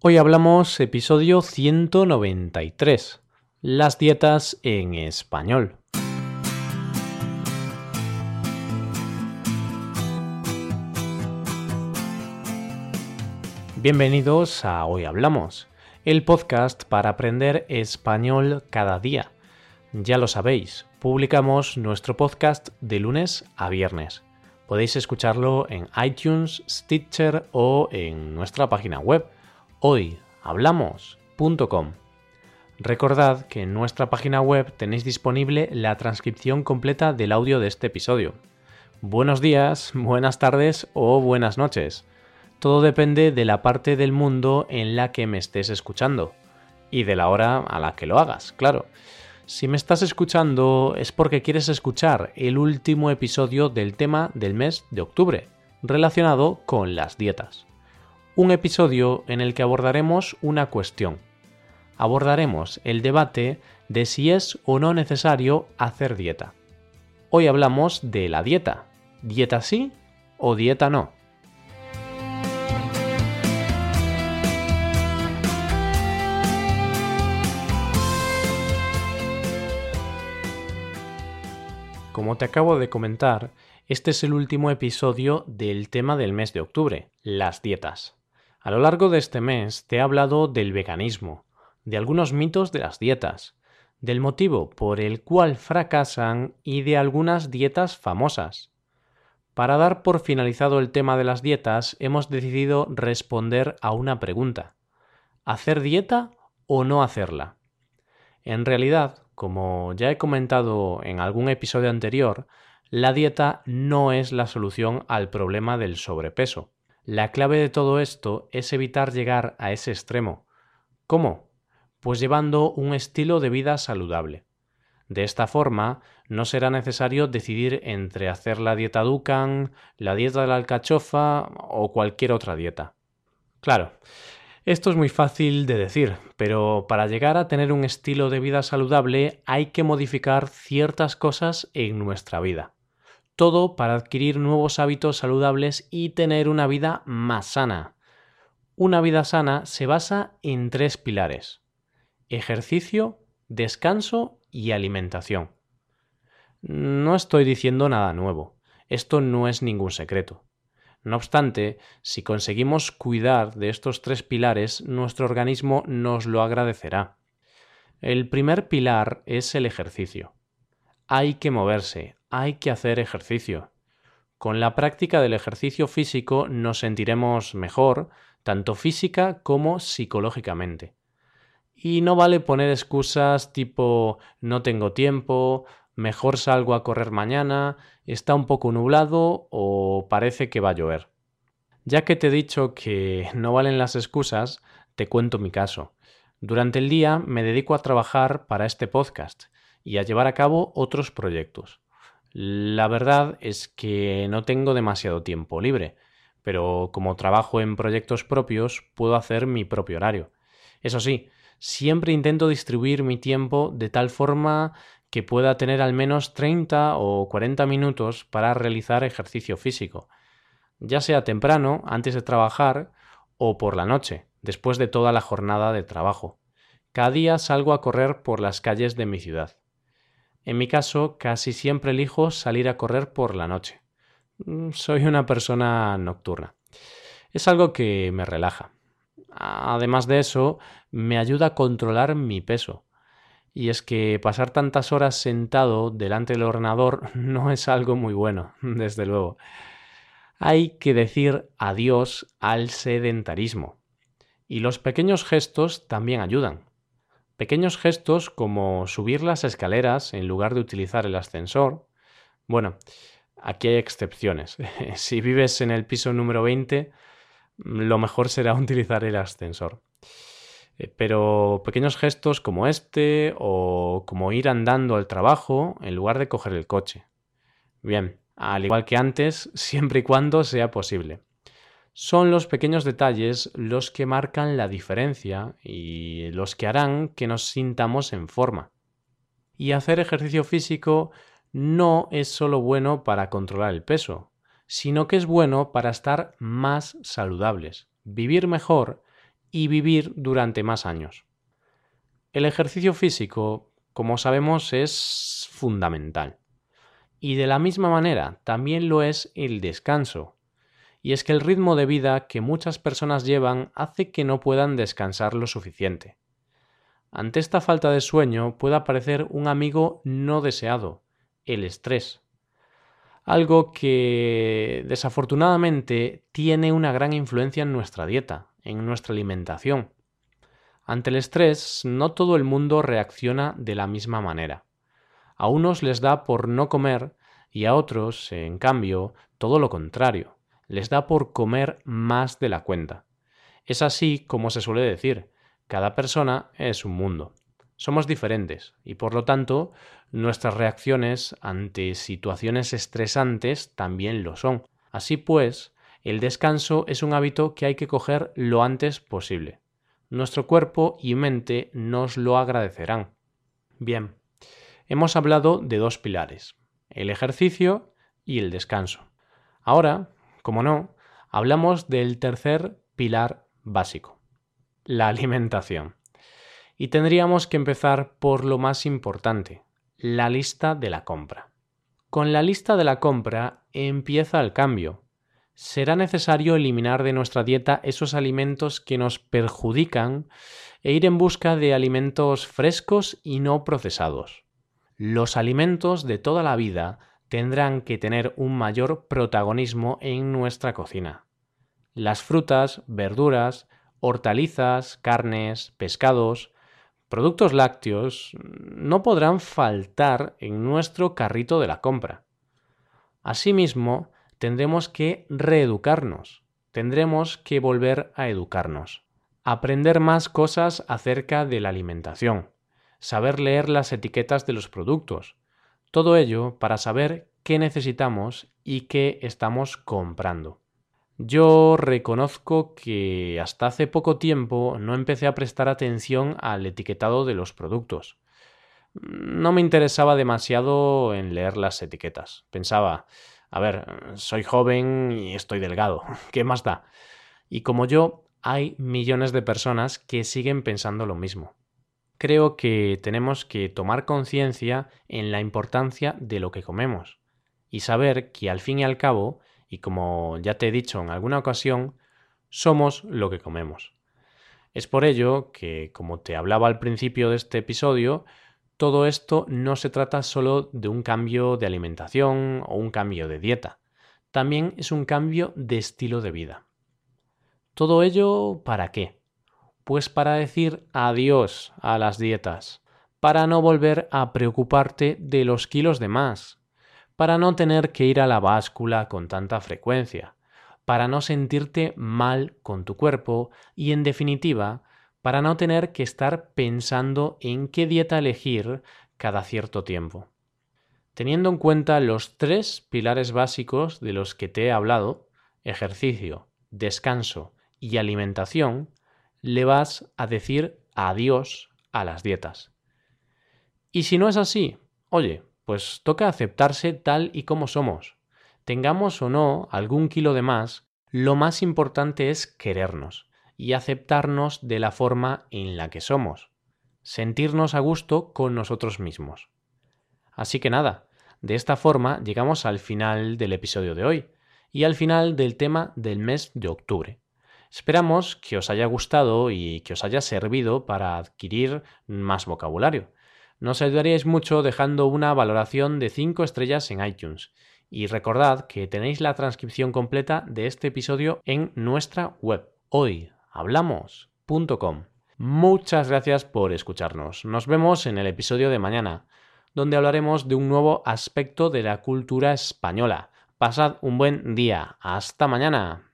Hoy hablamos episodio 193, las dietas en español. Bienvenidos a Hoy Hablamos, el podcast para aprender español cada día. Ya lo sabéis, publicamos nuestro podcast de lunes a viernes. Podéis escucharlo en iTunes, Stitcher o en nuestra página web hoyhablamos.com. Recordad que en nuestra página web tenéis disponible la transcripción completa del audio de este episodio. Buenos días, buenas tardes o buenas noches. Todo depende de la parte del mundo en la que me estés escuchando y de la hora a la que lo hagas, claro. Si me estás escuchando es porque quieres escuchar el último episodio del tema del mes de octubre, relacionado con las dietas. Un episodio en el que abordaremos una cuestión. Abordaremos el debate de si es o no necesario hacer dieta. Hoy hablamos de la dieta. ¿Dieta sí o dieta no? Como te acabo de comentar, este es el último episodio del tema del mes de octubre, las dietas. A lo largo de este mes te he hablado del veganismo, de algunos mitos de las dietas, del motivo por el cual fracasan y de algunas dietas famosas. Para dar por finalizado el tema de las dietas, hemos decidido responder a una pregunta. ¿Hacer dieta o no hacerla? En realidad, como ya he comentado en algún episodio anterior, la dieta no es la solución al problema del sobrepeso. La clave de todo esto es evitar llegar a ese extremo. ¿Cómo? Pues llevando un estilo de vida saludable. De esta forma, no será necesario decidir entre hacer la dieta Dukan, la dieta de la alcachofa o cualquier otra dieta. Claro, esto es muy fácil de decir, pero para llegar a tener un estilo de vida saludable hay que modificar ciertas cosas en nuestra vida. Todo para adquirir nuevos hábitos saludables y tener una vida más sana. Una vida sana se basa en tres pilares. Ejercicio, descanso y alimentación. No estoy diciendo nada nuevo. Esto no es ningún secreto. No obstante, si conseguimos cuidar de estos tres pilares, nuestro organismo nos lo agradecerá. El primer pilar es el ejercicio. Hay que moverse, hay que hacer ejercicio. Con la práctica del ejercicio físico nos sentiremos mejor, tanto física como psicológicamente. Y no vale poner excusas tipo no tengo tiempo, mejor salgo a correr mañana, está un poco nublado o parece que va a llover. Ya que te he dicho que no valen las excusas, te cuento mi caso. Durante el día me dedico a trabajar para este podcast y a llevar a cabo otros proyectos. La verdad es que no tengo demasiado tiempo libre, pero como trabajo en proyectos propios, puedo hacer mi propio horario. Eso sí, siempre intento distribuir mi tiempo de tal forma que pueda tener al menos 30 o 40 minutos para realizar ejercicio físico, ya sea temprano, antes de trabajar, o por la noche, después de toda la jornada de trabajo. Cada día salgo a correr por las calles de mi ciudad. En mi caso, casi siempre elijo salir a correr por la noche. Mm, soy una persona nocturna. Es algo que me relaja. Además de eso, me ayuda a controlar mi peso y es que pasar tantas horas sentado delante del ordenador no es algo muy bueno, desde luego. Hay que decir adiós al sedentarismo. Y los pequeños gestos también ayudan. Pequeños gestos como subir las escaleras en lugar de utilizar el ascensor. Bueno, aquí hay excepciones. si vives en el piso número 20, lo mejor será utilizar el ascensor. Eh, pero pequeños gestos como este o como ir andando al trabajo en lugar de coger el coche. Bien, al igual que antes, siempre y cuando sea posible. Son los pequeños detalles los que marcan la diferencia y los que harán que nos sintamos en forma. Y hacer ejercicio físico no es solo bueno para controlar el peso, sino que es bueno para estar más saludables, vivir mejor y vivir durante más años. El ejercicio físico, como sabemos, es fundamental. Y de la misma manera también lo es el descanso. Y es que el ritmo de vida que muchas personas llevan hace que no puedan descansar lo suficiente. Ante esta falta de sueño puede aparecer un amigo no deseado, el estrés. Algo que desafortunadamente tiene una gran influencia en nuestra dieta, en nuestra alimentación. Ante el estrés, no todo el mundo reacciona de la misma manera. A unos les da por no comer y a otros, en cambio, todo lo contrario, les da por comer más de la cuenta. Es así como se suele decir, cada persona es un mundo. Somos diferentes y por lo tanto nuestras reacciones ante situaciones estresantes también lo son. Así pues, el descanso es un hábito que hay que coger lo antes posible. Nuestro cuerpo y mente nos lo agradecerán. Bien, hemos hablado de dos pilares, el ejercicio y el descanso. Ahora, como no, hablamos del tercer pilar básico, la alimentación. Y tendríamos que empezar por lo más importante, la lista de la compra. Con la lista de la compra empieza el cambio. Será necesario eliminar de nuestra dieta esos alimentos que nos perjudican e ir en busca de alimentos frescos y no procesados. Los alimentos de toda la vida tendrán que tener un mayor protagonismo en nuestra cocina. Las frutas, verduras, hortalizas, carnes, pescados, productos lácteos no podrán faltar en nuestro carrito de la compra. Asimismo, tendremos que reeducarnos, tendremos que volver a educarnos, aprender más cosas acerca de la alimentación, saber leer las etiquetas de los productos, todo ello para saber qué necesitamos y qué estamos comprando. Yo reconozco que hasta hace poco tiempo no empecé a prestar atención al etiquetado de los productos. No me interesaba demasiado en leer las etiquetas. Pensaba, a ver, soy joven y estoy delgado, ¿qué más da? Y como yo, hay millones de personas que siguen pensando lo mismo. Creo que tenemos que tomar conciencia en la importancia de lo que comemos y saber que al fin y al cabo y como ya te he dicho en alguna ocasión, somos lo que comemos. Es por ello que, como te hablaba al principio de este episodio, todo esto no se trata solo de un cambio de alimentación o un cambio de dieta, también es un cambio de estilo de vida. ¿Todo ello para qué? Pues para decir adiós a las dietas, para no volver a preocuparte de los kilos de más, para no tener que ir a la báscula con tanta frecuencia, para no sentirte mal con tu cuerpo y, en definitiva, para no tener que estar pensando en qué dieta elegir cada cierto tiempo. Teniendo en cuenta los tres pilares básicos de los que te he hablado, ejercicio, descanso y alimentación, le vas a decir adiós a las dietas. Y si no es así, oye, pues toca aceptarse tal y como somos. Tengamos o no algún kilo de más, lo más importante es querernos y aceptarnos de la forma en la que somos, sentirnos a gusto con nosotros mismos. Así que nada, de esta forma llegamos al final del episodio de hoy y al final del tema del mes de octubre. Esperamos que os haya gustado y que os haya servido para adquirir más vocabulario. Nos ayudaríais mucho dejando una valoración de 5 estrellas en iTunes. Y recordad que tenéis la transcripción completa de este episodio en nuestra web, hoyhablamos.com. Muchas gracias por escucharnos. Nos vemos en el episodio de mañana, donde hablaremos de un nuevo aspecto de la cultura española. Pasad un buen día. Hasta mañana.